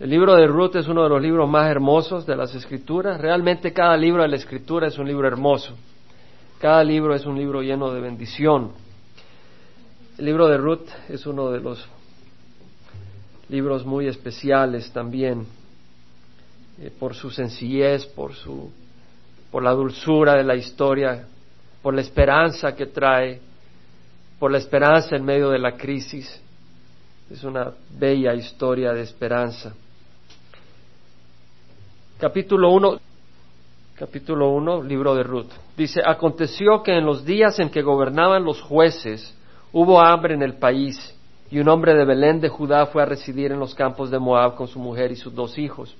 El libro de Ruth es uno de los libros más hermosos de las escrituras. Realmente cada libro de la escritura es un libro hermoso. Cada libro es un libro lleno de bendición. El libro de Ruth es uno de los libros muy especiales también eh, por su sencillez, por su por la dulzura de la historia, por la esperanza que trae, por la esperanza en medio de la crisis. Es una bella historia de esperanza. Capítulo 1, capítulo 1, libro de Ruth. Dice, aconteció que en los días en que gobernaban los jueces hubo hambre en el país y un hombre de Belén de Judá fue a residir en los campos de Moab con su mujer y sus dos hijos.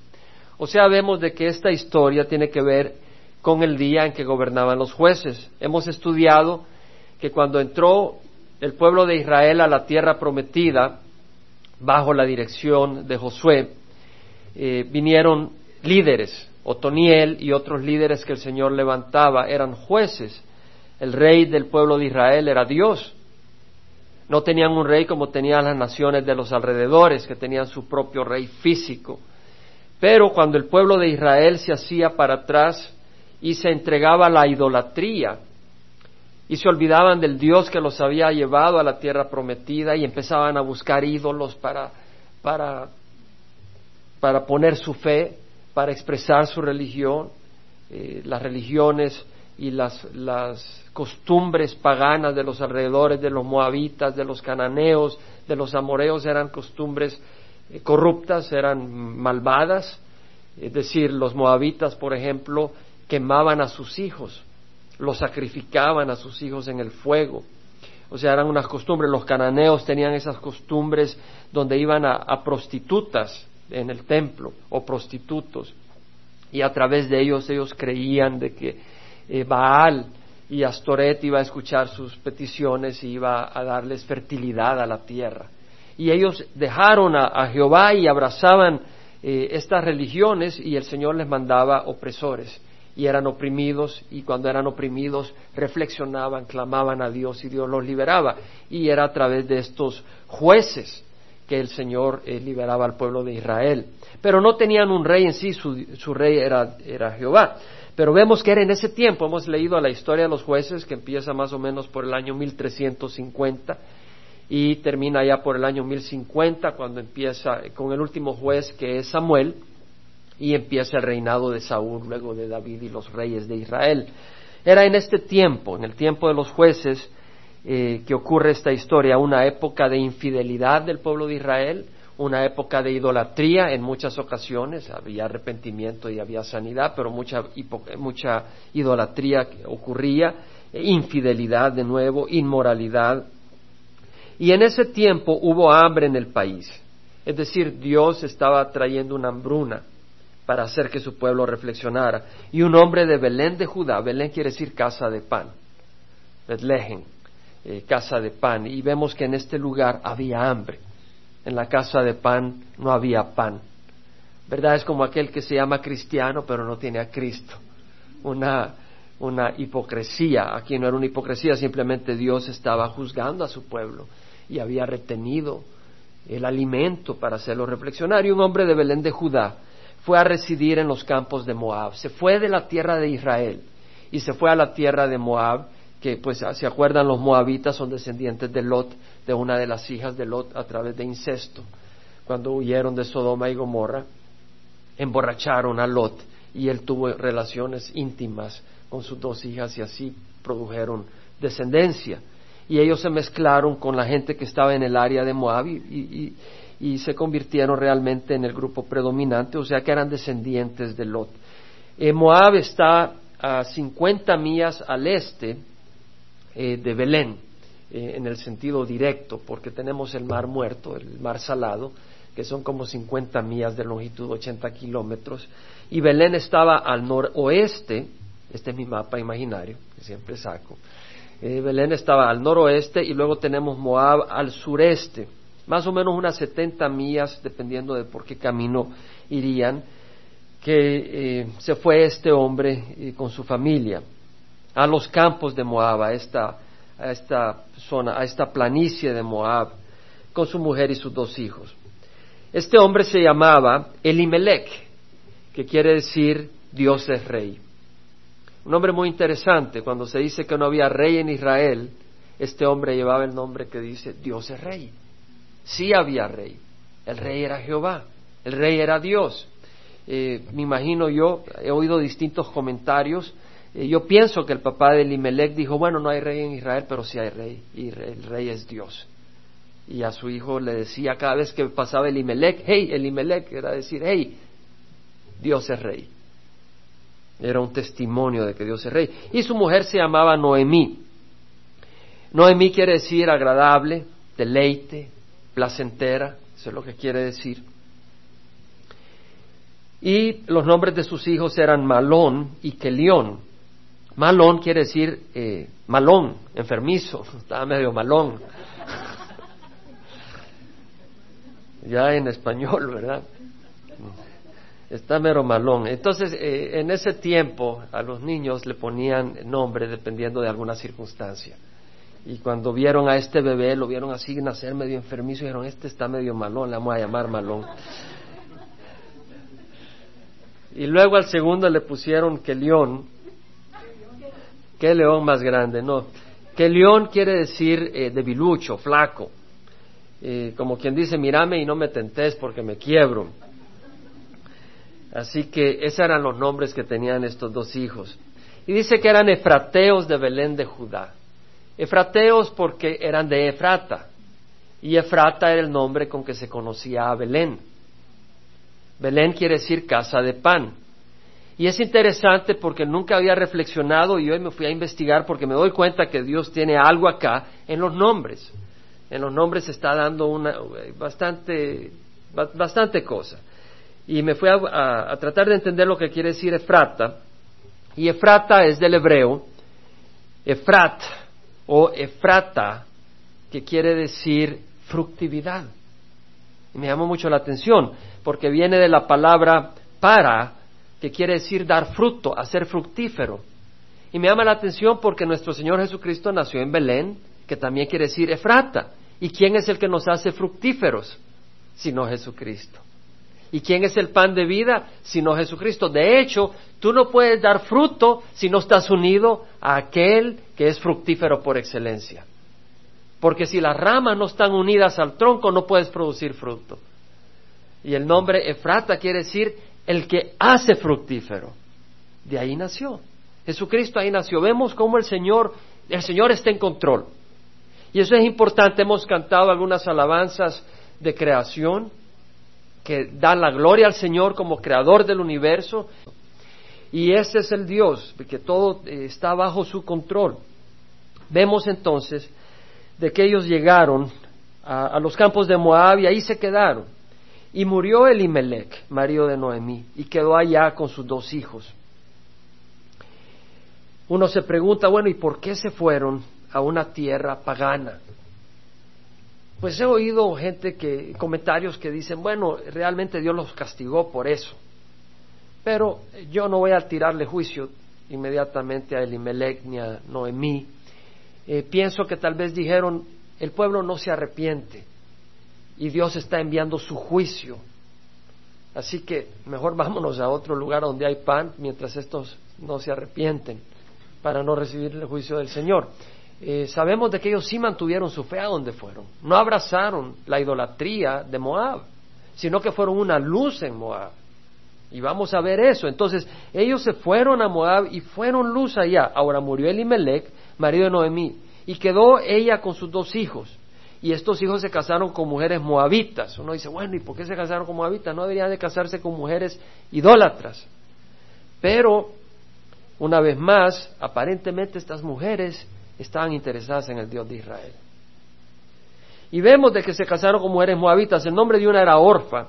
O sea, vemos de que esta historia tiene que ver con el día en que gobernaban los jueces. Hemos estudiado que cuando entró el pueblo de Israel a la tierra prometida, bajo la dirección de Josué, eh, vinieron líderes, Otoniel y otros líderes que el Señor levantaba eran jueces. El rey del pueblo de Israel era Dios. No tenían un rey como tenían las naciones de los alrededores, que tenían su propio rey físico. Pero cuando el pueblo de Israel se hacía para atrás y se entregaba a la idolatría, y se olvidaban del Dios que los había llevado a la tierra prometida y empezaban a buscar ídolos para, para, para poner su fe, para expresar su religión, eh, las religiones y las, las costumbres paganas de los alrededores de los moabitas, de los cananeos, de los amoreos eran costumbres eh, corruptas, eran malvadas. Es decir, los moabitas, por ejemplo, quemaban a sus hijos, los sacrificaban a sus hijos en el fuego. O sea, eran unas costumbres. Los cananeos tenían esas costumbres donde iban a prostitutas en el templo o prostitutos y a través de ellos ellos creían de que eh, Baal y Astoret iba a escuchar sus peticiones y iba a darles fertilidad a la tierra. Y ellos dejaron a, Jehová y abrazaban eh, estas religiones y el Señor les mandaba opresores y eran oprimidos y cuando eran oprimidos reflexionaban, clamaban a Dios y Dios los liberaba. Y era a través de estos jueces que el Señor eh, liberaba al pueblo de Israel. Pero no tenían un rey en sí, su, rey era, era, Jehová. Pero vemos que era en ese tiempo, hemos leído la historia de los jueces, que empieza más o menos por el año 1350 y termina ya por el año 1050, cuando empieza con el último juez que es Samuel, y empieza el reinado de Saúl, luego de David y los reyes de Israel. Era en este tiempo, en el tiempo de los jueces, eh, que ocurre esta historia, una época de infidelidad del pueblo de Israel, una época de idolatría en muchas ocasiones, había arrepentimiento y había sanidad, pero mucha, mucha idolatría ocurría, e infidelidad de nuevo, inmoralidad. Y en ese tiempo hubo hambre en el país, es decir, Dios estaba trayendo una hambruna para hacer que su pueblo reflexionara. Y un hombre de Belén de Judá, Belén quiere decir casa de pan, Betlehem, eh, casa de pan y vemos que en este lugar había hambre. En la casa de pan no había pan. ¿Verdad? Es como aquel que se llama cristiano pero no tiene a Cristo. Una, una hipocresía. Aquí no era una hipocresía, simplemente Dios estaba juzgando a su pueblo y había retenido el alimento para hacerlo reflexionar. Y un hombre de Belén de Judá fue a residir en los campos de Moab. Se fue de la tierra de Israel y se fue a la tierra de Moab que pues se acuerdan los moabitas son descendientes de Lot, de una de las hijas de Lot a través de incesto. Cuando huyeron de Sodoma y Gomorra, emborracharon a Lot y él tuvo relaciones íntimas con sus dos hijas y así produjeron descendencia. Y ellos se mezclaron con la gente que estaba en el área de Moab y, se convirtieron realmente en el grupo predominante, o sea que eran descendientes de Lot. Eh, Moab está a 50 millas al este eh, de Belén, eh, en el sentido directo, porque tenemos el mar muerto, el mar salado, que son como 50 millas de longitud, 80 kilómetros, y Belén estaba al noroeste, este es mi mapa imaginario, que siempre saco, eh, Belén estaba al noroeste y luego tenemos Moab al sureste, más o menos unas 70 millas, dependiendo de por qué camino irían, que se fue este hombre con su familia a los campos de Moab, a esta, a esta zona, a esta planicie de Moab, con su mujer y sus dos hijos. Este hombre se llamaba Elimelech, que quiere decir Dios es rey. Un nombre muy interesante. Cuando se dice que no había rey en Israel, este hombre llevaba el nombre que dice Dios es rey. Sí había rey. El rey era Jehová. El rey era Dios. Eh, me imagino yo, he oído distintos comentarios. Eh, yo pienso que el papá de Elimelech dijo, bueno, no hay rey en Israel, pero sí hay rey. Y el rey es Dios y a su hijo le decía cada vez que pasaba el Imelec, hey, el Imelec, era decir, hey, Dios es rey. Era un testimonio de que Dios es rey. Y su mujer se llamaba Noemí. Noemí quiere decir agradable, deleite, placentera, eso es lo que quiere decir. Y los nombres de sus hijos eran Malón y Kelión. Malón quiere decir eh, malón, enfermizo, estaba medio malón ya en español, ¿verdad? Está mero malón. Entonces, eh, en ese tiempo a los niños le ponían nombre dependiendo de alguna circunstancia. Y cuando vieron a este bebé, lo vieron así nacer medio enfermizo, y dijeron, este está medio malón, le vamos a llamar malón. Y luego al segundo le pusieron que león. ¿Qué león más grande? No. Que león quiere decir eh, debilucho, flaco como quien dice, mírame y no me tentes porque me quiebro. Así que esos eran los nombres que tenían estos dos hijos. Y dice que eran efrateos de Belén de Judá. Efrateos porque eran de Efrata. Y Efrata era el nombre con que se conocía a Belén. Belén quiere decir casa de pan. Y es interesante porque nunca había reflexionado y hoy me fui a investigar porque me doy cuenta que Dios tiene algo acá en los nombres en los nombres está dando una bastante, bastante cosa. Y me fui a, tratar de entender lo que quiere decir Efrata. Y Efrata es del hebreo, Efrat o Efrata, que quiere decir fructividad. Y me llamó mucho la atención, porque viene de la palabra para, que quiere decir dar fruto, hacer fructífero. Y me llama la atención porque nuestro Señor Jesucristo nació en Belén, que también quiere decir Efrata. ¿Y quién es el que nos hace fructíferos? Sino Jesucristo. ¿Y quién es el pan de vida? Sino Jesucristo. De hecho, tú no puedes dar fruto si no estás unido a aquel que es fructífero por excelencia. Porque si las ramas no están unidas al tronco, no puedes producir fruto. Y el nombre Efrata quiere decir el que hace fructífero. De ahí nació. Jesucristo ahí nació. Vemos cómo el Señor, el Señor está en control. Y eso es importante. Hemos cantado algunas alabanzas de creación que dan la gloria al Señor como creador del universo. Y ese es el Dios, que todo eh, está bajo su control. Vemos entonces de que ellos llegaron a, los campos de Moab y ahí se quedaron. Y murió Elimelech, marido de Noemí, y quedó allá con sus dos hijos. Uno se pregunta, bueno, ¿y por qué se fueron a una tierra pagana. Pues he oído gente que, comentarios que dicen, bueno, realmente Dios los castigó por eso. Pero yo no voy a tirarle juicio inmediatamente a Elimelech ni a Noemí. Eh, pienso que tal vez dijeron, el pueblo no se arrepiente y Dios está enviando su juicio. Así que mejor vámonos a otro lugar donde hay pan mientras estos no se arrepienten para no recibir el juicio del Señor. Eh, sabemos de que ellos sí mantuvieron su fe a donde fueron. No abrazaron la idolatría de Moab, sino que fueron una luz en Moab. Y vamos a ver eso. Entonces, ellos se fueron a Moab y fueron luz allá. Ahora murió Elimelech, marido de Noemí, y quedó ella con sus dos hijos. Y estos hijos se casaron con mujeres moabitas. Uno dice, bueno, ¿y por qué se casaron con moabitas? No deberían de casarse con mujeres idólatras. Pero, una vez más, aparentemente estas mujeres estaban interesadas en el Dios de Israel. Y vemos de que se casaron con mujeres moabitas. El nombre de una era Orfa.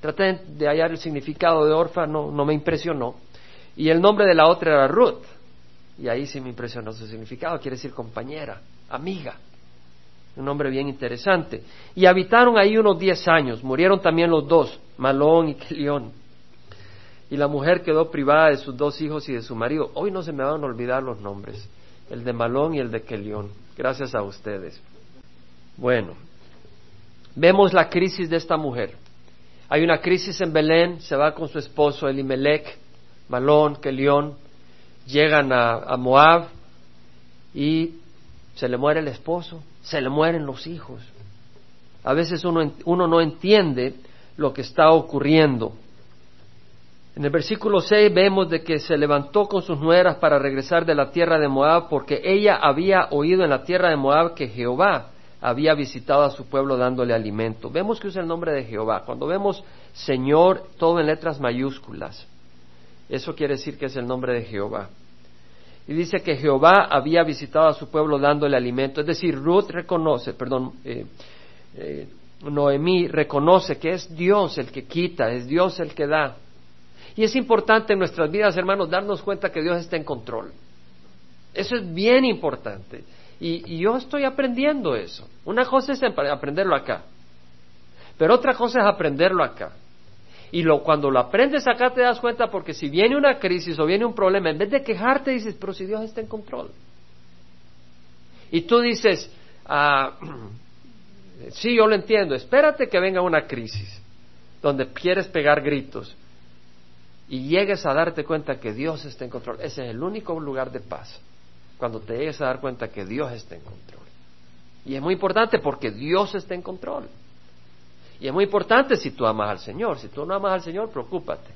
Traté de hallar el significado de Orfa, no, no me impresionó. Y el nombre de la otra era Ruth. Y ahí sí me impresionó su significado. Quiere decir compañera, amiga. Un nombre bien interesante. Y habitaron ahí unos diez años. Murieron también los dos, Malón y Kelión. Y la mujer quedó privada de sus dos hijos y de su marido. Hoy no se me van a olvidar los nombres el de Malón y el de Kelión. Gracias a ustedes. Bueno, vemos la crisis de esta mujer. Hay una crisis en Belén, se va con su esposo Elimelech, Malón, Kelión, llegan a, Moab y se le muere el esposo, se le mueren los hijos. A veces uno, uno no entiende lo que está ocurriendo. En el versículo 6 vemos de que se levantó con sus nueras para regresar de la tierra de Moab porque ella había oído en la tierra de Moab que Jehová había visitado a su pueblo dándole alimento. Vemos que usa el nombre de Jehová. Cuando vemos Señor, todo en letras mayúsculas, eso quiere decir que es el nombre de Jehová. Y dice que Jehová había visitado a su pueblo dándole alimento. Es decir, Ruth reconoce, perdón, eh, eh, Noemí reconoce que es Dios el que quita, es Dios el que da. Y es importante en nuestras vidas, hermanos, darnos cuenta que Dios está en control. Eso es bien importante. Y, yo estoy aprendiendo eso. Una cosa es aprenderlo acá, pero otra cosa es aprenderlo acá. Y lo, cuando lo aprendes acá te das cuenta porque si viene una crisis o viene un problema, en vez de quejarte dices, pero si Dios está en control. Y tú dices, ah, sí, yo lo entiendo, espérate que venga una crisis donde quieres pegar gritos y llegues a darte cuenta que Dios está en control. Ese es el único lugar de paz cuando te llegues a dar cuenta que Dios está en control. Y es muy importante porque Dios está en control. Y es muy importante si tú amas al Señor. Si tú no amas al Señor, preocúpate.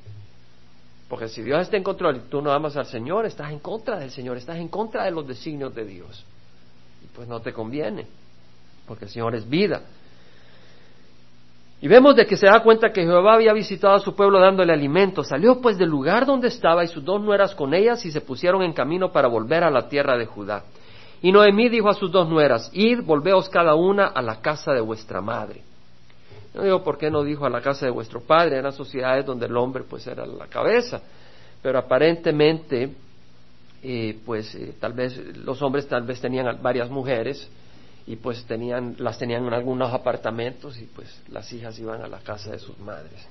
Porque si Dios está en control y tú no amas al Señor, estás en contra del Señor, estás en contra de los designios de Dios. Y pues no te conviene, porque el Señor es vida. Y vemos de que se da cuenta que Jehová había visitado a su pueblo dándole alimento. Salió pues del lugar donde estaba y sus dos nueras con ellas y se pusieron en camino para volver a la tierra de Judá. Y Noemí dijo a sus dos nueras, id, volveos cada una a la casa de vuestra madre. No digo por qué no dijo a la casa de vuestro padre, eran sociedades donde el hombre pues era la cabeza, pero aparentemente eh, pues eh, tal vez los hombres tal vez tenían varias mujeres y pues tenían, las tenían en algunos apartamentos y pues las hijas iban a la casa de sus madres.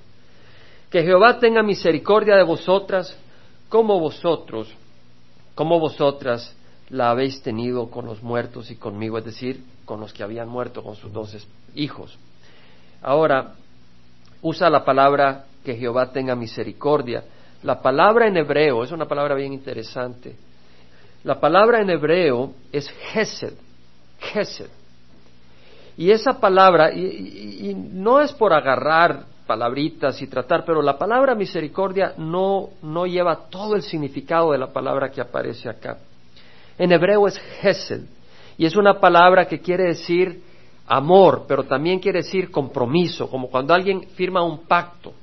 Que Jehová tenga misericordia de vosotras como vosotros, como vosotras la habéis tenido con los muertos y conmigo, es decir, con los que habían muerto con sus dos hijos. Ahora, usa la palabra que Jehová tenga misericordia. La palabra en hebreo es una palabra bien interesante. La palabra en hebreo es Hesed, y esa palabra, y, no es por agarrar palabritas y tratar, pero la palabra misericordia no, no lleva todo el significado de la palabra que aparece acá. En hebreo es Hesed, y es una palabra que quiere decir amor, pero también quiere decir compromiso, como cuando alguien firma un pacto.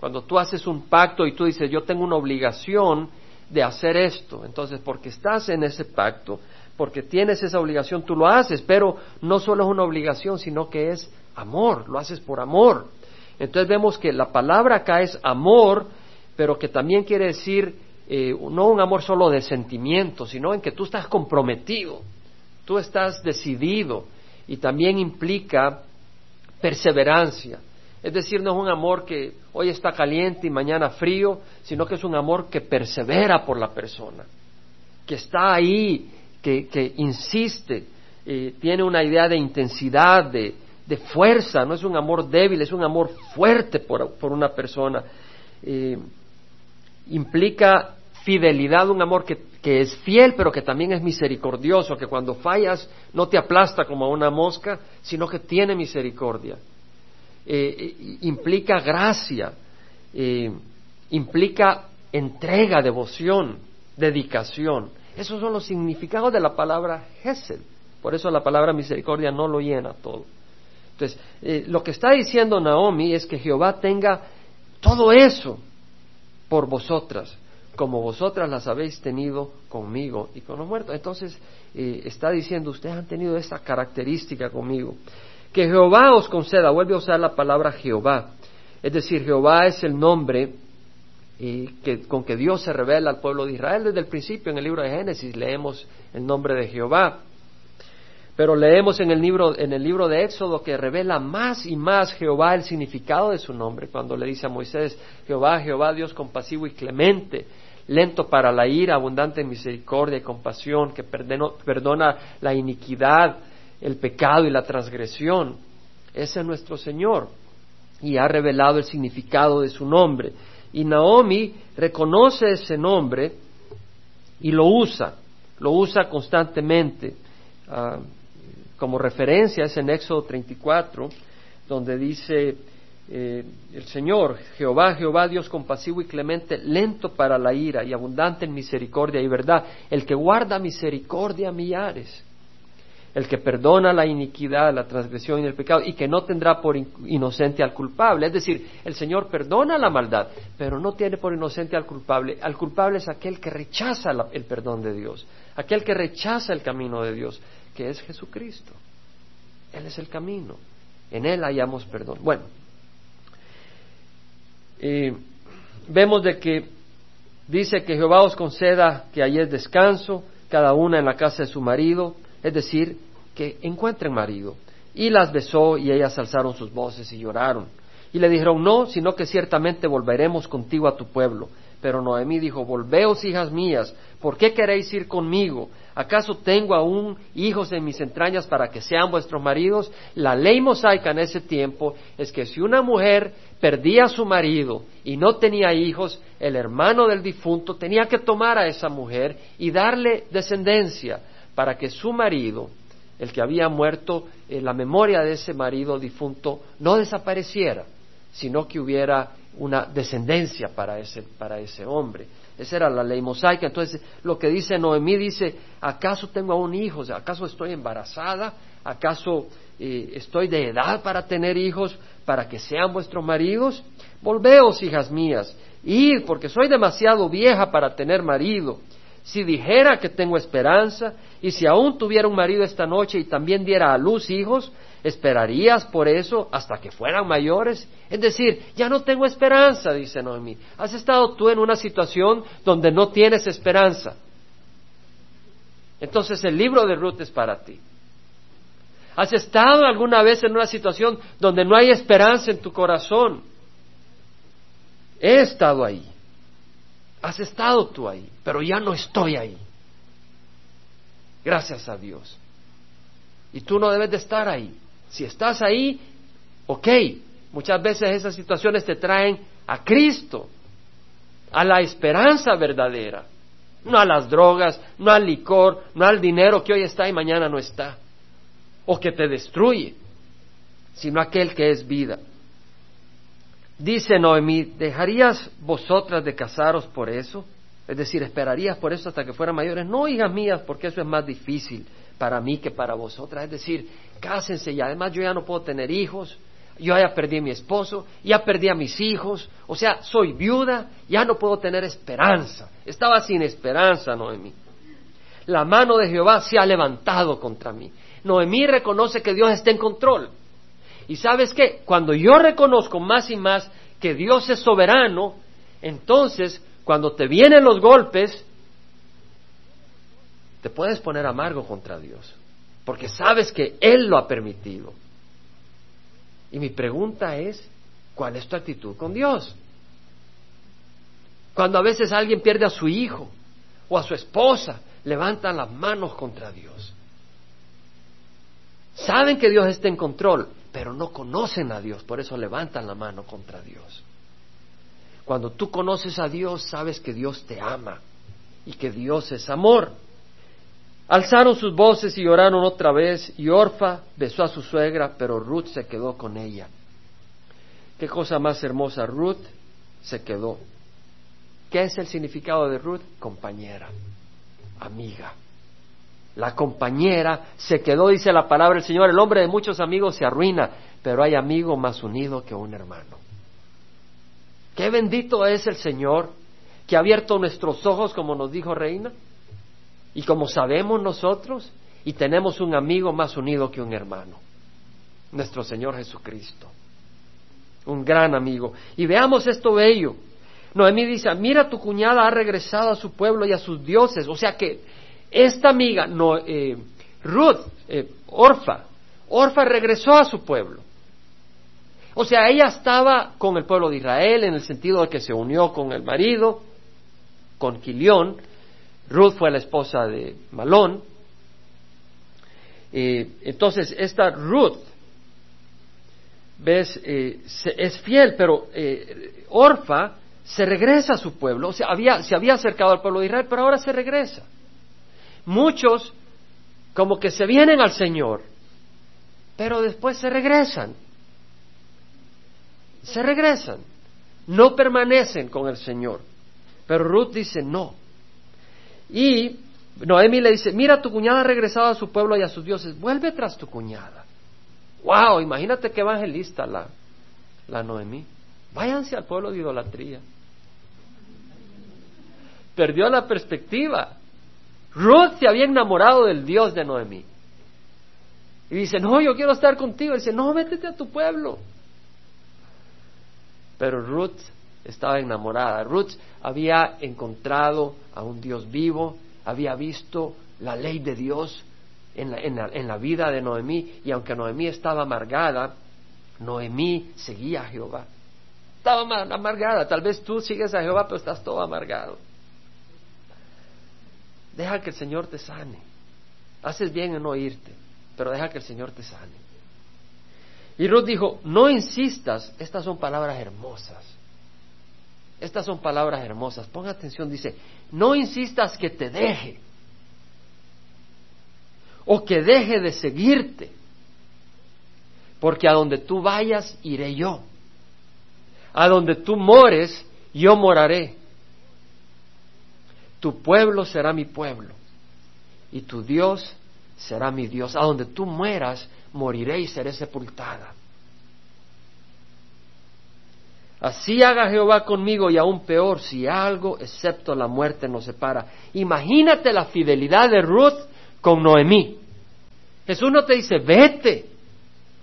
Cuando tú haces un pacto y tú dices, yo tengo una obligación de hacer esto, entonces porque estás en ese pacto, porque tienes esa obligación, tú lo haces, pero no solo es una obligación, sino que es amor, lo haces por amor. Entonces vemos que la palabra acá es amor, pero que también quiere decir eh, no un amor solo de sentimiento, sino en que tú estás comprometido, tú estás decidido y también implica perseverancia. Es decir, no es un amor que hoy está caliente y mañana frío, sino que es un amor que persevera por la persona, que está ahí que, insiste, eh, tiene una idea de intensidad, de, fuerza, no es un amor débil, es un amor fuerte por, una persona. Eh, implica fidelidad, un amor que, es fiel, pero que también es misericordioso, que cuando fallas no te aplasta como a una mosca, sino que tiene misericordia. Eh, implica gracia, implica entrega, devoción, dedicación. Esos son los significados de la palabra Hesed. Por eso la palabra misericordia no lo llena todo. Entonces, eh, lo que está diciendo Naomi es que Jehová tenga todo eso por vosotras, como vosotras las habéis tenido conmigo y con los muertos. Entonces, eh, está diciendo, ustedes han tenido esta característica conmigo. Que Jehová os conceda, vuelve a usar la palabra Jehová. Es decir, Jehová es el nombre que, con que Dios se revela al pueblo de Israel desde el principio en el libro de Génesis leemos el nombre de Jehová pero leemos en el libro en el libro de Éxodo que revela más y más Jehová el significado de su nombre cuando le dice a Moisés Jehová Jehová Dios compasivo y clemente lento para la ira abundante en misericordia y compasión que perdona la iniquidad el pecado y la transgresión Ese es nuestro Señor y ha revelado el significado de su nombre. Y Naomi reconoce ese nombre y lo usa, lo usa constantemente. Ah, como referencia es en Éxodo 34, donde dice eh, el Señor, Jehová, Jehová, Dios compasivo y clemente, lento para la ira y abundante en misericordia y verdad, el que guarda misericordia a millares, el que perdona la iniquidad, la transgresión y el pecado, y que no tendrá por inocente al culpable. Es decir, el Señor perdona la maldad, pero no tiene por inocente al culpable. Al culpable es aquel que rechaza el perdón de Dios, aquel que rechaza el camino de Dios, que es Jesucristo. Él es el camino. En Él hallamos perdón. Bueno, vemos de que dice que Jehová os conceda que es descanso, cada una en la casa de su marido, es decir, que encuentren marido. Y las besó y ellas alzaron sus voces y lloraron. Y le dijeron, no, sino que ciertamente volveremos contigo a tu pueblo. Pero Noemí dijo, volveos, hijas mías, ¿por qué queréis ir conmigo? ¿Acaso tengo aún hijos en mis entrañas para que sean vuestros maridos? La ley mosaica en ese tiempo es que si una mujer perdía a su marido y no tenía hijos, el hermano del difunto tenía que tomar a esa mujer y darle descendencia para que su marido, el que había muerto, eh, la memoria de ese marido difunto no desapareciera, sino que hubiera una descendencia para ese, para ese hombre. Esa era la ley mosaica. Entonces, lo que dice Noemí dice, ¿acaso tengo aún hijos? ¿Acaso estoy embarazada? ¿Acaso eh, estoy de edad para tener hijos? para que sean vuestros maridos? Volveos, hijas mías, id, porque soy demasiado vieja para tener marido. Si dijera que tengo esperanza, y si aún tuviera un marido esta noche y también diera a luz hijos, ¿esperarías por eso hasta que fueran mayores? Es decir, ya no tengo esperanza, dice Noemí. ¿Has estado tú en una situación donde no tienes esperanza? Entonces el libro de Ruth es para ti. ¿Has estado alguna vez en una situación donde no hay esperanza en tu corazón? He estado ahí. Has estado tú ahí, pero ya no estoy ahí. Gracias a Dios. Y tú no debes de estar ahí. Si estás ahí, ok. Muchas veces esas situaciones te traen a Cristo, a la esperanza verdadera. No a las drogas, no al licor, no al dinero que hoy está y mañana no está o que te destruye, sino aquel que es vida. Dice Noemí, ¿dejarías vosotras de casaros por eso? Es decir, ¿esperarías por eso hasta que fueran mayores? No, hijas mías, porque eso es más difícil para mí que para vosotras. Es decir, cásense y además yo ya no puedo tener hijos, yo ya perdí a mi esposo, ya perdí a mis hijos, o sea, soy viuda, ya no puedo tener esperanza. Estaba sin esperanza, Noemí. La mano de Jehová se ha levantado contra mí. Noemí reconoce que Dios está en control. Y sabes qué, cuando yo reconozco más y más que Dios es soberano, entonces cuando te vienen los golpes, te puedes poner amargo contra Dios, porque sabes que Él lo ha permitido. Y mi pregunta es, ¿cuál es tu actitud con Dios? Cuando a veces alguien pierde a su hijo o a su esposa, levantan las manos contra Dios. Saben que Dios está en control, pero no conocen a Dios, por eso levantan la mano contra Dios. Cuando tú conoces a Dios, sabes que Dios te ama y que Dios es amor. Alzaron sus voces y lloraron otra vez, y Orfa besó a su suegra, pero Ruth se quedó con ella. Qué cosa más hermosa, Ruth se quedó. ¿Qué es el significado de Ruth? Compañera, amiga. La compañera se quedó, dice la palabra del Señor, el hombre de muchos amigos se arruina, pero hay amigo más unido que un hermano. Qué bendito es el Señor que ha abierto nuestros ojos, como nos dijo Reina, y como sabemos nosotros, y tenemos un amigo más unido que un hermano, nuestro Señor Jesucristo. Un gran amigo. Y veamos esto bello. Noemí dice, mira tu cuñada ha regresado a su pueblo y a sus dioses. O sea que esta amiga, no, eh, Ruth, eh, Orfa, Orfa regresó a su pueblo. O sea, ella estaba con el pueblo de Israel en el sentido de que se unió con el marido, con Quilión. Ruth fue la esposa de Malón. Eh, entonces, esta Ruth ves, eh, es fiel, pero eh, Orfa se regresa a su pueblo, o sea, había, se había acercado al pueblo de Israel, pero ahora se regresa. Muchos como que se vienen al Señor, pero después se regresan. Se regresan, no permanecen con el Señor. Pero Ruth dice no. Y Noemi le dice, mira, tu cuñada ha regresado a su pueblo y a sus dioses, vuelve tras tu cuñada. Wow, imagínate qué evangelista la, la Noemí. Váyanse al pueblo de idolatría. Perdió la perspectiva. Ruth se había enamorado del Dios de Noemí. Y dice, no, yo quiero estar contigo. Y dice, no, métete a tu pueblo. Pero Ruth estaba enamorada. Ruth había encontrado a un Dios vivo, había visto la ley de Dios en la, vida de Noemí. Y aunque Noemí estaba amargada, Noemí seguía a Jehová. Estaba amargada. Tal vez tú sigues a Jehová, pero estás todo amargado. Deja que el Señor te sane. Haces bien en no irte, pero deja que el Señor te sane. Y Ruth dijo, no insistas, estas son palabras hermosas. Estas son palabras hermosas. Ponga atención, dice, no insistas que te deje o que deje de seguirte, porque a donde tú vayas iré yo. A donde tú mores, yo moraré. Tu pueblo será mi pueblo y tu Dios será mi Dios. A donde tú mueras, moriré y seré sepultada. Así haga Jehová conmigo y aún peor si algo excepto la muerte nos separa. Imagínate la fidelidad de Ruth con Noemí. Jesús no te dice, vete,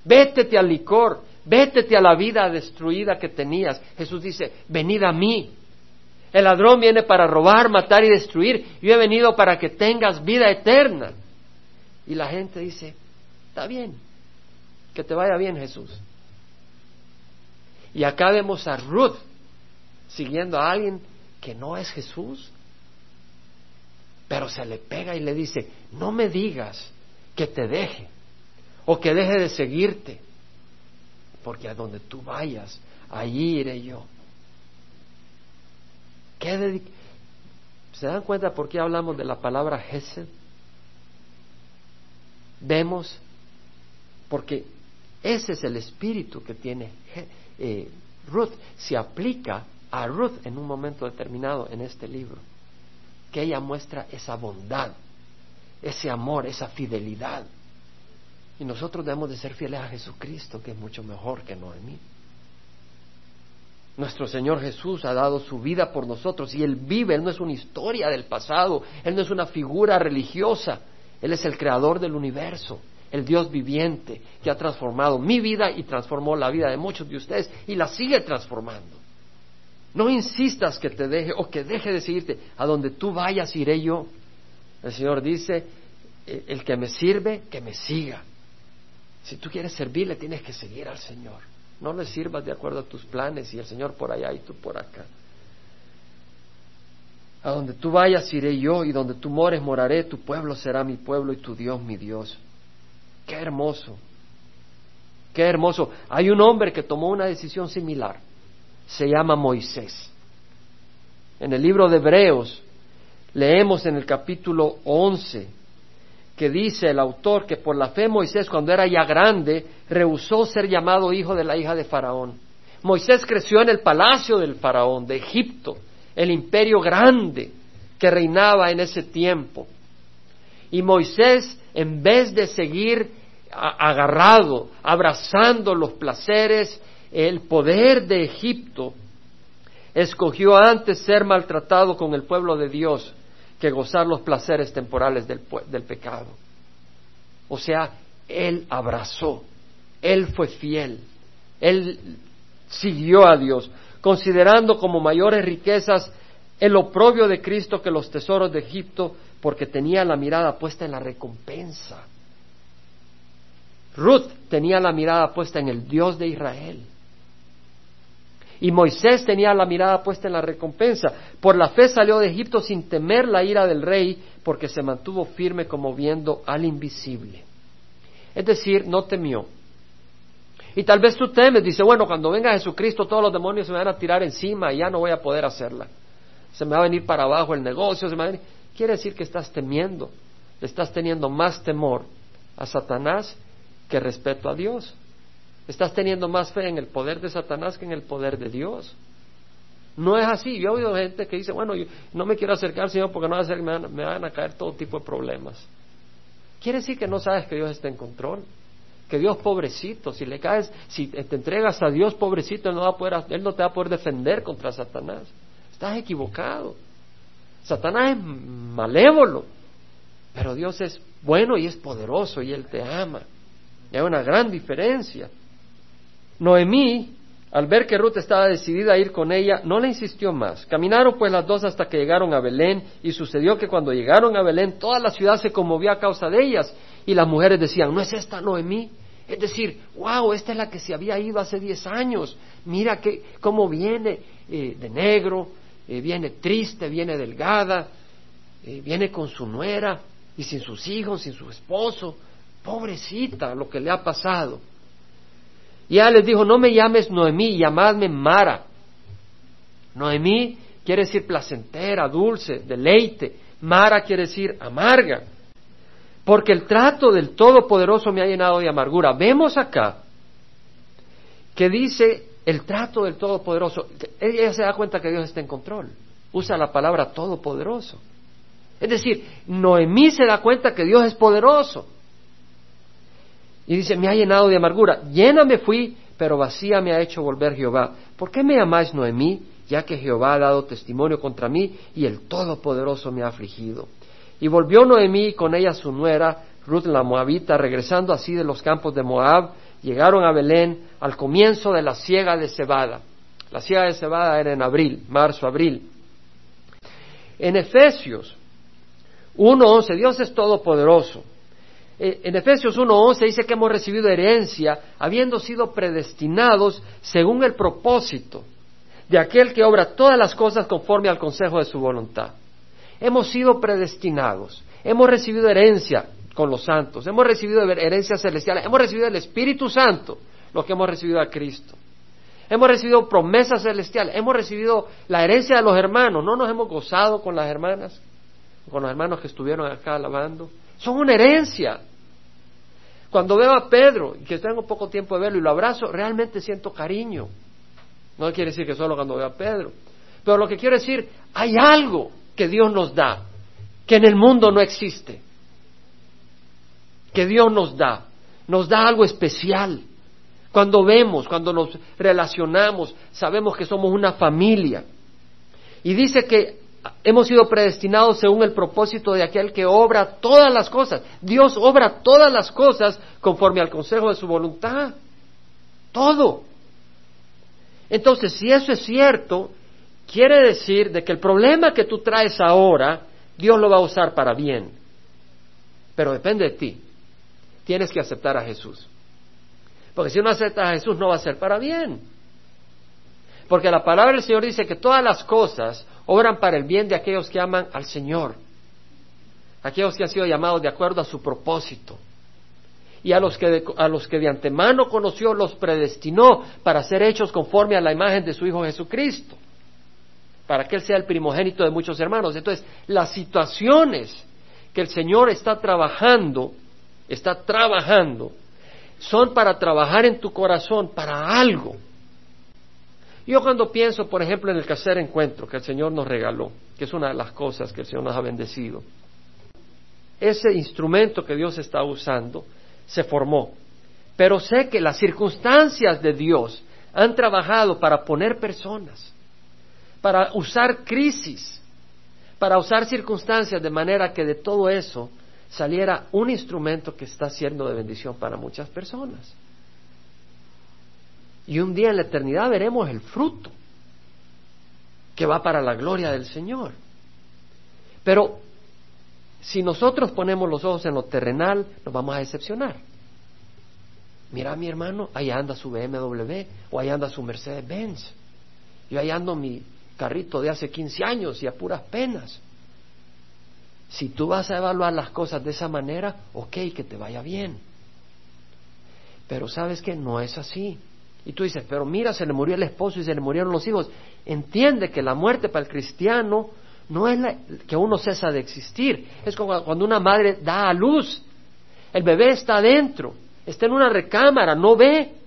vétete al licor, vétete a la vida destruida que tenías. Jesús dice, venid a mí. El ladrón viene para robar, matar y destruir. Yo he venido para que tengas vida eterna. Y la gente dice, está bien, que te vaya bien Jesús. Y acá vemos a Ruth siguiendo a alguien que no es Jesús, pero se le pega y le dice, no me digas que te deje o que deje de seguirte, porque a donde tú vayas, allí iré yo. ¿Se dan cuenta por qué hablamos de la palabra Gesed? Vemos, porque ese es el espíritu que tiene eh, Ruth. Se aplica a Ruth en un momento determinado en este libro, que ella muestra esa bondad, ese amor, esa fidelidad. Y nosotros debemos de ser fieles a Jesucristo, que es mucho mejor que Noemí. Nuestro Señor Jesús ha dado su vida por nosotros y Él vive, Él no es una historia del pasado, Él no es una figura religiosa, Él es el creador del universo, el Dios viviente que ha transformado mi vida y transformó la vida de muchos de ustedes y la sigue transformando. No insistas que te deje o que deje de seguirte, a donde tú vayas iré yo. El Señor dice, e, el que me sirve, que me siga. Si tú quieres servirle, tienes que seguir al Señor. No le sirvas de acuerdo a tus planes y el Señor por allá y tú por acá. A donde tú vayas iré yo y donde tú mores moraré, tu pueblo será mi pueblo y tu Dios mi Dios. Qué hermoso, qué hermoso. Hay un hombre que tomó una decisión similar, se llama Moisés. En el libro de Hebreos leemos en el capítulo 11 que dice el autor que por la fe Moisés cuando era ya grande rehusó ser llamado hijo de la hija de Faraón. Moisés creció en el palacio del Faraón de Egipto, el imperio grande que reinaba en ese tiempo. Y Moisés, en vez de seguir agarrado, abrazando los placeres, el poder de Egipto, escogió antes ser maltratado con el pueblo de Dios que gozar los placeres temporales del, del pecado. O sea, Él abrazó, Él fue fiel, Él siguió a Dios, considerando como mayores riquezas el oprobio de Cristo que los tesoros de Egipto, porque tenía la mirada puesta en la recompensa. Ruth tenía la mirada puesta en el Dios de Israel. Y Moisés tenía la mirada puesta en la recompensa. Por la fe salió de Egipto sin temer la ira del rey, porque se mantuvo firme como viendo al invisible. Es decir, no temió. Y tal vez tú temes, dice, bueno, cuando venga Jesucristo todos los demonios se me van a tirar encima y ya no voy a poder hacerla. Se me va a venir para abajo el negocio, se me va a venir... Quiere decir que estás temiendo, estás teniendo más temor a Satanás que respeto a Dios. Estás teniendo más fe en el poder de Satanás que en el poder de Dios. No es así. Yo he oído gente que dice, bueno, yo no me quiero acercar Señor porque no va a hacer, me, van, me van a caer todo tipo de problemas. Quiere decir que no sabes que Dios está en control. Que Dios, pobrecito, si le caes, si te entregas a Dios, pobrecito, Él no, va a poder, él no te va a poder defender contra Satanás. Estás equivocado. Satanás es malévolo, pero Dios es bueno y es poderoso y Él te ama. Y hay una gran diferencia. Noemí al ver que Ruth estaba decidida a ir con ella, no le insistió más. Caminaron pues las dos hasta que llegaron a Belén, y sucedió que cuando llegaron a Belén, toda la ciudad se conmovió a causa de ellas, y las mujeres decían, ¿no es esta Noemí? Es decir, wow, esta es la que se había ido hace diez años, mira que, cómo viene eh, de negro, eh, viene triste, viene delgada, eh, viene con su nuera, y sin sus hijos, sin su esposo, pobrecita lo que le ha pasado. Y ella les dijo, no me llames Noemí, llamadme Mara. Noemí quiere decir placentera, dulce, deleite. Mara quiere decir amarga. Porque el trato del Todopoderoso me ha llenado de amargura. Vemos acá que dice el trato del Todopoderoso. Ella se da cuenta que Dios está en control. Usa la palabra Todopoderoso. Es decir, Noemí se da cuenta que Dios es poderoso. Y dice, me ha llenado de amargura. Llena me fui, pero vacía me ha hecho volver Jehová. ¿Por qué me llamáis Noemí? Ya que Jehová ha dado testimonio contra mí y el Todopoderoso me ha afligido. Y volvió Noemí con ella su nuera, Ruth la Moabita, regresando así de los campos de Moab, llegaron a Belén al comienzo de la siega de cebada. La siega de cebada era en abril, marzo, abril. En Efesios 1.11, Dios es todopoderoso. Eh, en Efesios 1.11 dice que hemos recibido herencia habiendo sido predestinados según el propósito de aquel que obra todas las cosas conforme al consejo de su voluntad. Hemos sido predestinados, hemos recibido herencia con los santos, hemos recibido herencia celestial, hemos recibido el Espíritu Santo, lo que hemos recibido a Cristo. Hemos recibido promesas celestiales, hemos recibido la herencia de los hermanos, no nos hemos gozado con las hermanas, con los hermanos que estuvieron acá alabando. Son una herencia. Cuando veo a Pedro, y que tengo poco tiempo de verlo y lo abrazo, realmente siento cariño. No quiere decir que solo cuando veo a Pedro. Pero lo que quiero decir, hay algo que Dios nos da, que en el mundo no existe. Que Dios nos da. Nos da algo especial. Cuando vemos, cuando nos relacionamos, sabemos que somos una familia. Y dice que hemos sido predestinados según el propósito de aquel que obra todas las cosas. Dios obra todas las cosas conforme al consejo de su voluntad. Todo. Entonces, si eso es cierto, quiere decir de que el problema que tú traes ahora, Dios lo va a usar para bien. Pero depende de ti. Tienes que aceptar a Jesús. Porque si no aceptas a Jesús, no va a ser para bien. Porque la palabra del Señor dice que todas las cosas obran para el bien de aquellos que aman al Señor, aquellos que han sido llamados de acuerdo a su propósito. Y a los, que de, a los que de antemano conoció los predestinó para ser hechos conforme a la imagen de su Hijo Jesucristo, para que Él sea el primogénito de muchos hermanos. Entonces, las situaciones que el Señor está trabajando, está trabajando, son para trabajar en tu corazón, para algo. Yo cuando pienso, por ejemplo, en el tercer encuentro que el Señor nos regaló, que es una de las cosas que el Señor nos ha bendecido, ese instrumento que Dios está usando se formó. Pero sé que las circunstancias de Dios han trabajado para poner personas, para usar crisis, para usar circunstancias de manera que de todo eso saliera un instrumento que está siendo de bendición para muchas personas. Y un día en la eternidad veremos el fruto que va para la gloria del Señor. Pero si nosotros ponemos los ojos en lo terrenal, nos vamos a decepcionar. Mira mi hermano, ahí anda su BMW o ahí anda su Mercedes Benz. Yo ahí ando mi carrito de hace 15 años y a puras penas. Si tú vas a evaluar las cosas de esa manera, ok, que te vaya bien. Pero sabes que no es así. Y tú dices, pero mira, se le murió el esposo y se le murieron los hijos. Entiende que la muerte para el cristiano no es que uno cesa de existir. Es como cuando una madre da a luz. El bebé está adentro, está en una recámara, no ve.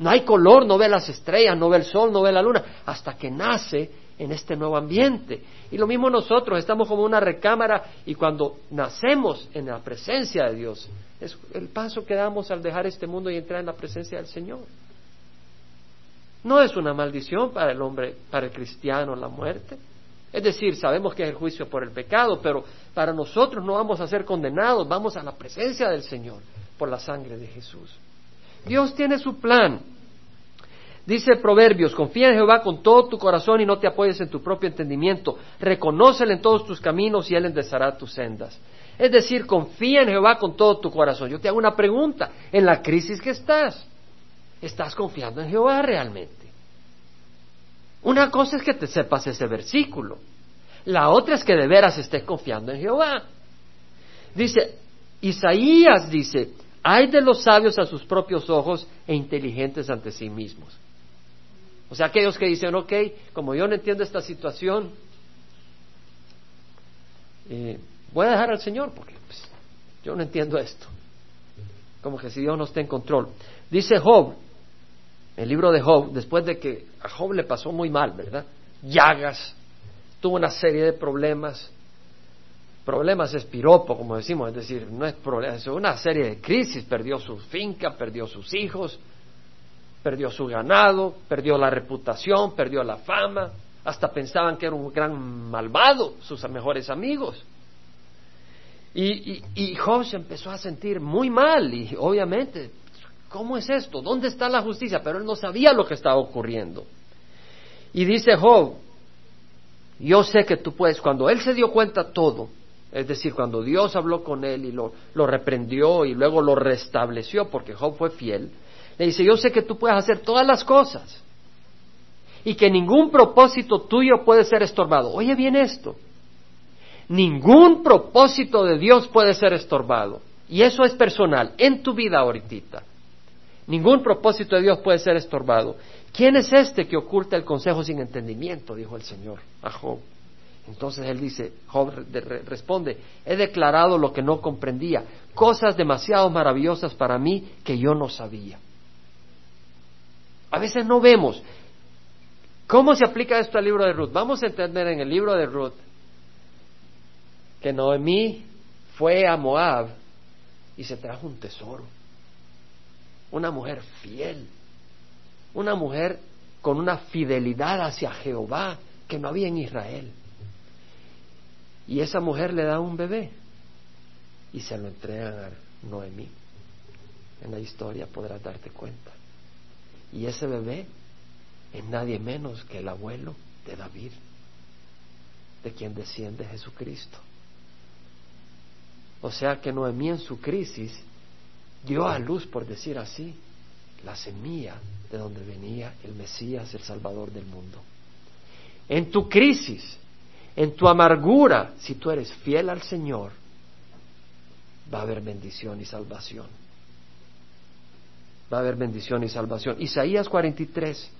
No hay color, no ve las estrellas, no ve el sol, no ve la luna, hasta que nace en este nuevo ambiente. Y lo mismo nosotros, estamos como una recámara y cuando nacemos en la presencia de Dios, es el paso que damos al dejar este mundo y entrar en la presencia del Señor. No es una maldición para el hombre, para el cristiano, la muerte. Es decir, sabemos que es el juicio por el pecado, pero para nosotros no vamos a ser condenados, vamos a la presencia del Señor por la sangre de Jesús. Dios tiene su plan. Dice Proverbios, confía en Jehová con todo tu corazón y no te apoyes en tu propio entendimiento. Reconócele en todos tus caminos y Él enderezará tus sendas. Es decir, confía en Jehová con todo tu corazón. Yo te hago una pregunta. En la crisis que estás, ¿estás confiando en Jehová realmente? Una cosa es que te sepas ese versículo. La otra es que de veras estés confiando en Jehová. Dice, Isaías dice, hay de los sabios a sus propios ojos e inteligentes ante sí mismos. O sea, aquellos que dicen, ok, como yo no entiendo esta situación, eh, voy a dejar al Señor porque pues, yo no entiendo esto. Como que si Dios no está en control. Dice Job, el libro de Job, después de que a Job le pasó muy mal, ¿verdad? Llagas, tuvo una serie de problemas. Problemas es piropo, como decimos, es decir, no es problema, es una serie de crisis. Perdió su finca, perdió sus hijos, perdió su ganado, perdió la reputación, perdió la fama, hasta pensaban que era un gran malvado, sus mejores amigos. Y, y, Job se empezó a sentir muy mal y obviamente, ¿cómo es esto? ¿Dónde está la justicia? Pero él no sabía lo que estaba ocurriendo. Y dice Job, yo sé que tú puedes, cuando él se dio cuenta todo, es decir, cuando Dios habló con él y lo, lo reprendió y luego lo restableció porque Job fue fiel, le dice, yo sé que tú puedes hacer todas las cosas y que ningún propósito tuyo puede ser estorbado. Oye bien esto, ningún propósito de Dios puede ser estorbado. Y eso es personal, en tu vida ahorita. Ningún propósito de Dios puede ser estorbado. ¿Quién es este que oculta el consejo sin entendimiento? dijo el Señor a Job. Entonces él dice, Job responde, he declarado lo que no comprendía, cosas demasiado maravillosas para mí que yo no sabía. A veces no vemos. ¿Cómo se aplica esto al libro de Ruth? Vamos a entender en el libro de Ruth que Noemí fue a Moab y se trajo un tesoro. Una mujer fiel. Una mujer con una fidelidad hacia Jehová que no había en Israel. Y esa mujer le da un bebé y se lo entrega a Noemí. En la historia podrás darte cuenta. Y ese bebé es nadie menos que el abuelo de David, de quien desciende Jesucristo. O sea que Noemí en su crisis dio a luz, por decir así, la semilla de donde venía el Mesías, el Salvador del mundo. En tu crisis, en tu amargura, si tú eres fiel al Señor, va a haber bendición y salvación va a haber bendición y salvación. Isaías 43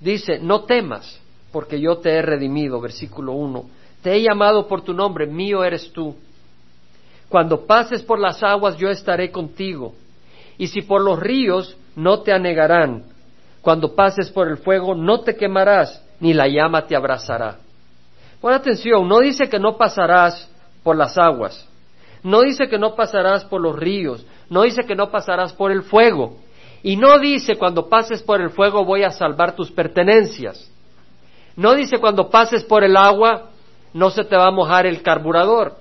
dice, no temas, porque yo te he redimido, versículo 1, te he llamado por tu nombre, mío eres tú. Cuando pases por las aguas yo estaré contigo, y si por los ríos no te anegarán. Cuando pases por el fuego no te quemarás, ni la llama te abrazará. Pon atención, no dice que no pasarás por las aguas, no dice que no pasarás por los ríos, no dice que no pasarás por el fuego. Y no dice cuando pases por el fuego voy a salvar tus pertenencias. No dice cuando pases por el agua no se te va a mojar el carburador.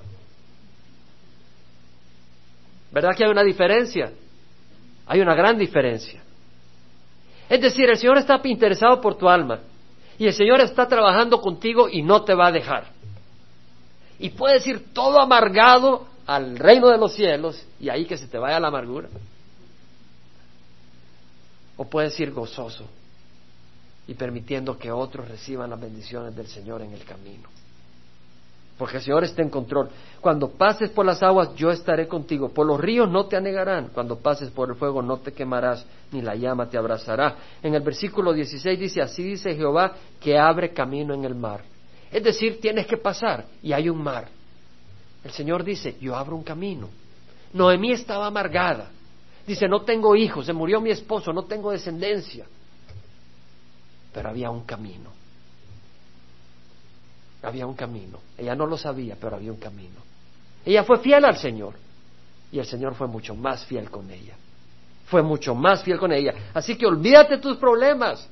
¿Verdad que hay una diferencia? Hay una gran diferencia. Es decir, el Señor está interesado por tu alma y el Señor está trabajando contigo y no te va a dejar. Y puedes ir todo amargado al reino de los cielos y ahí que se te vaya la amargura. O puedes ir gozoso y permitiendo que otros reciban las bendiciones del Señor en el camino. Porque el Señor está en control. Cuando pases por las aguas, yo estaré contigo. Por los ríos no te anegarán. Cuando pases por el fuego, no te quemarás, ni la llama te abrazará. En el versículo 16 dice, así dice Jehová, que abre camino en el mar. Es decir, tienes que pasar y hay un mar. El Señor dice, yo abro un camino. Noemí estaba amargada. Dice, no tengo hijos, se murió mi esposo, no tengo descendencia. Pero había un camino. Había un camino. Ella no lo sabía, pero había un camino. Ella fue fiel al Señor. Y el Señor fue mucho más fiel con ella. Fue mucho más fiel con ella. Así que olvídate tus problemas.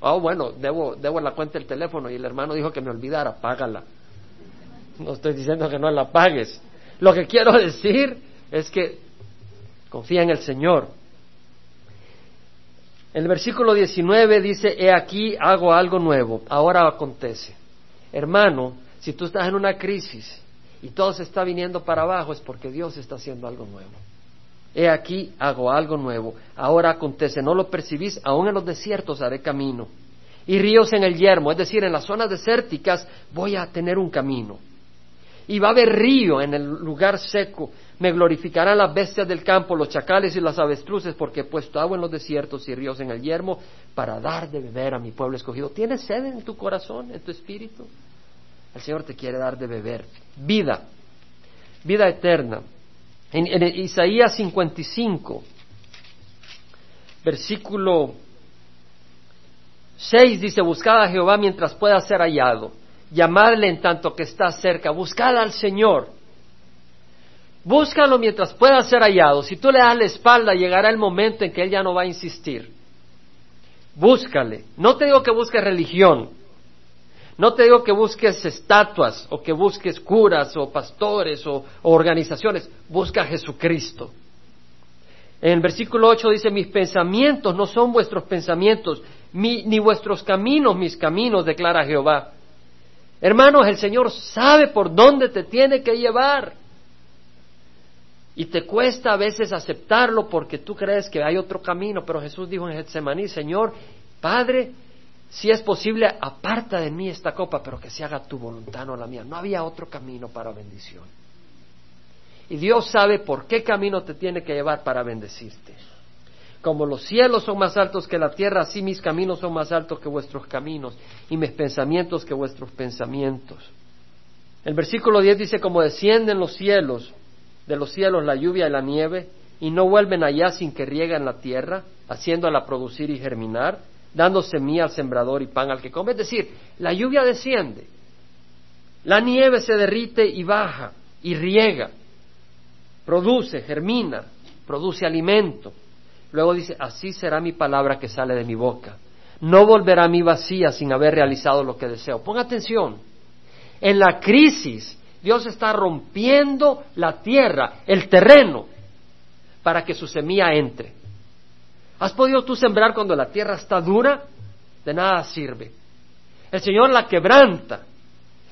Oh, bueno, debo, debo la cuenta del teléfono y el hermano dijo que me olvidara, págala. No estoy diciendo que no la pagues. Lo que quiero decir es que confía en el Señor. El versículo 19 dice, he aquí hago algo nuevo, ahora acontece. Hermano, si tú estás en una crisis y todo se está viniendo para abajo, es porque Dios está haciendo algo nuevo. He aquí hago algo nuevo, ahora acontece, no lo percibís, aún en los desiertos haré camino. Y ríos en el yermo, es decir, en las zonas desérticas voy a tener un camino. Y va a haber río en el lugar seco, me glorificarán las bestias del campo, los chacales y las avestruces, porque he puesto agua en los desiertos y ríos en el yermo para dar de beber a mi pueblo escogido. ¿Tienes sed en tu corazón, en tu espíritu? El Señor te quiere dar de beber. Vida, vida eterna. En, en Isaías 55, versículo 6 dice, buscad a Jehová mientras pueda ser hallado, llamadle en tanto que está cerca, buscad al Señor Búscalo mientras pueda ser hallado. Si tú le das la espalda, llegará el momento en que él ya no va a insistir. Búscale. No te digo que busques religión. No te digo que busques estatuas o que busques curas o pastores o, organizaciones. Busca a Jesucristo. En el versículo 8 dice, mis pensamientos no son vuestros pensamientos, ni vuestros caminos mis caminos, declara Jehová. Hermanos, el Señor sabe por dónde te tiene que llevar. Y te cuesta a veces aceptarlo porque tú crees que hay otro camino, pero Jesús dijo en Getsemaní, Señor, Padre, si es posible, aparta de mí esta copa, pero que se haga tu voluntad, no la mía. No había otro camino para bendición. Y Dios sabe por qué camino te tiene que llevar para bendecirte. Como los cielos son más altos que la tierra, así mis caminos son más altos que vuestros caminos y mis pensamientos que vuestros pensamientos. El versículo 10 dice, como descienden los cielos de los cielos la lluvia y la nieve, y no vuelven allá sin que rieguen la tierra, haciéndola producir y germinar, dando semilla al sembrador y pan al que come. Es decir, la lluvia desciende, la nieve se derrite y baja y riega, produce, germina, produce alimento. Luego dice, así será mi palabra que sale de mi boca. No volverá a mí vacía sin haber realizado lo que deseo. Ponga atención. En la crisis Dios está rompiendo la tierra, el terreno, para que su semilla entre. ¿Has podido tú sembrar cuando la tierra está dura? De nada sirve. El Señor la quebranta.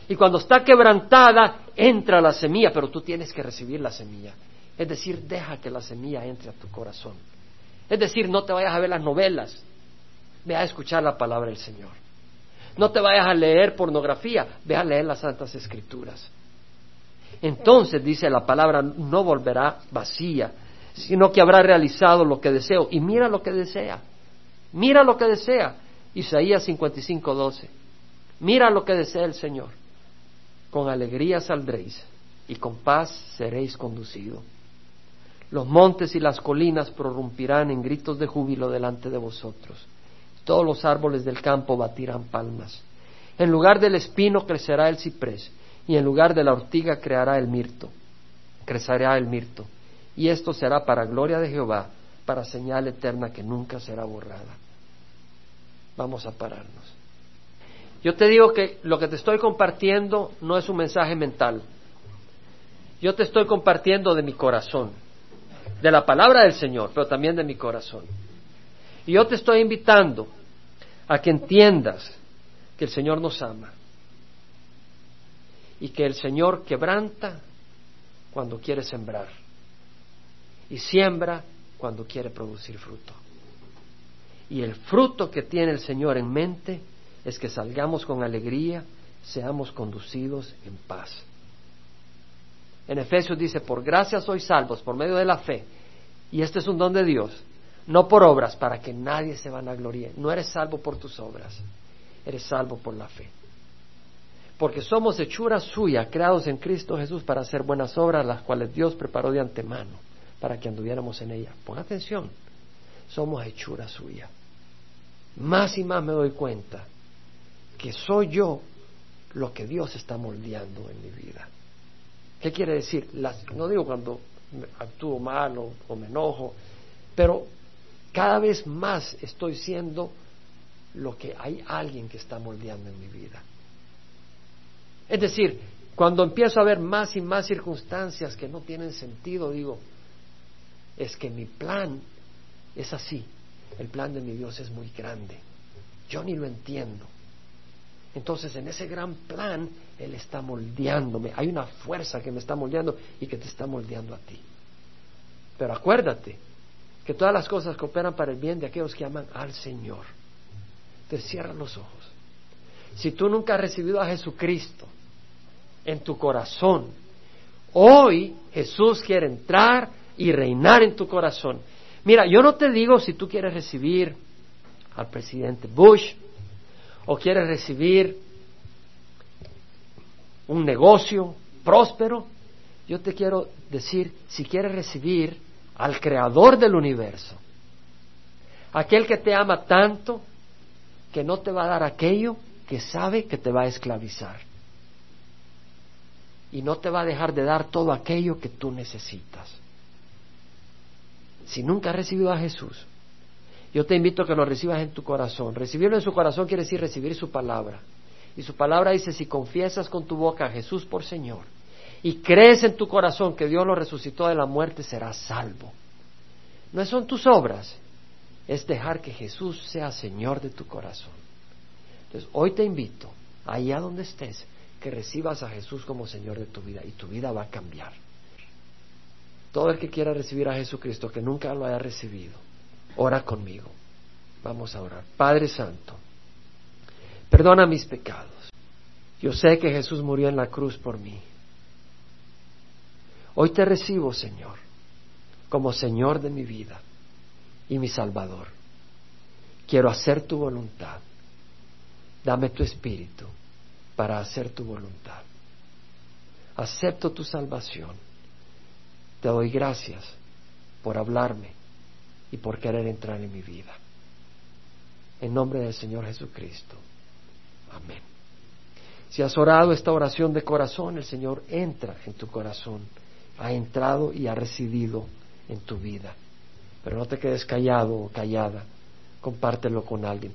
Y cuando está quebrantada, entra la semilla, pero tú tienes que recibir la semilla. Es decir, deja que la semilla entre a tu corazón. Es decir, no te vayas a ver las novelas, ve a escuchar la palabra del Señor. No te vayas a leer pornografía, ve a leer las Santas Escrituras entonces dice la palabra, no volverá vacía, sino que habrá realizado lo que deseo. Y mira lo que desea, mira lo que desea. Isaías 55, 12. Mira lo que desea el Señor. Con alegría saldréis y con paz seréis conducidos. Los montes y las colinas prorrumpirán en gritos de júbilo delante de vosotros. Todos los árboles del campo batirán palmas. En lugar del espino crecerá el ciprés y en lugar de la ortiga creará el mirto, crecerá el mirto, y esto será para gloria de Jehová, para señal eterna que nunca será borrada. Vamos a pararnos. Yo te digo que lo que te estoy compartiendo no es un mensaje mental. Yo te estoy compartiendo de mi corazón, de la palabra del Señor, pero también de mi corazón. Y yo te estoy invitando a que entiendas que el Señor nos ama y que el Señor quebranta cuando quiere sembrar y siembra cuando quiere producir fruto. Y el fruto que tiene el Señor en mente es que salgamos con alegría, seamos conducidos en paz. En Efesios dice, por gracia sois salvos por medio de la fe. Y este es un don de Dios, no por obras, para que nadie se vanaglorie. No eres salvo por tus obras, eres salvo por la fe. Porque somos hechura suya, creados en Cristo Jesús para hacer buenas obras, las cuales Dios preparó de antemano para que anduviéramos en ellas. Pon atención, somos hechura suya. Más y más me doy cuenta que soy yo lo que Dios está moldeando en mi vida. ¿Qué quiere decir? no digo cuando actúo mal o, me enojo, pero cada vez más estoy siendo lo que hay alguien que está moldeando en mi vida. Es decir, cuando empiezo a ver más y más circunstancias que no tienen sentido, digo, es que mi plan es así. El plan de mi Dios es muy grande. Yo ni lo entiendo. Entonces, en ese gran plan, Él está moldeándome. Hay una fuerza que me está moldeando y que te está moldeando a ti. Pero acuérdate que todas las cosas cooperan para el bien de aquellos que aman al Señor. Te cierran los ojos. Si tú nunca has recibido a Jesucristo en tu corazón, hoy Jesús quiere entrar y reinar en tu corazón. Mira, yo no te digo si tú quieres recibir al presidente Bush o quieres recibir un negocio próspero. Yo te quiero decir, si quieres recibir al creador del universo, aquel que te ama tanto que no te va a dar aquello que sabe que te va a esclavizar y no te va a dejar de dar todo aquello que tú necesitas. Si nunca has recibido a Jesús, yo te invito a que lo recibas en tu corazón. Recibirlo en su corazón quiere decir recibir su palabra. Y su palabra dice, si confiesas con tu boca a Jesús por Señor y crees en tu corazón que Dios lo resucitó de la muerte, serás salvo. No son tus obras, es dejar que Jesús sea Señor de tu corazón. Entonces, hoy te invito, allá donde estés, que recibas a Jesús como Señor de tu vida y tu vida va a cambiar. Todo el que quiera recibir a Jesucristo, que nunca lo haya recibido, ora conmigo. Vamos a orar. Padre Santo, perdona mis pecados. Yo sé que Jesús murió en la cruz por mí. Hoy te recibo, Señor, como Señor de mi vida y mi Salvador. Quiero hacer tu voluntad. Dame tu espíritu para hacer tu voluntad. Acepto tu salvación. Te doy gracias por hablarme y por querer entrar en mi vida. En nombre del Señor Jesucristo. Amén. Si has orado esta oración de corazón, el Señor entra en tu corazón. Ha entrado y ha residido en tu vida. Pero no te quedes callado o callada. Compártelo con alguien.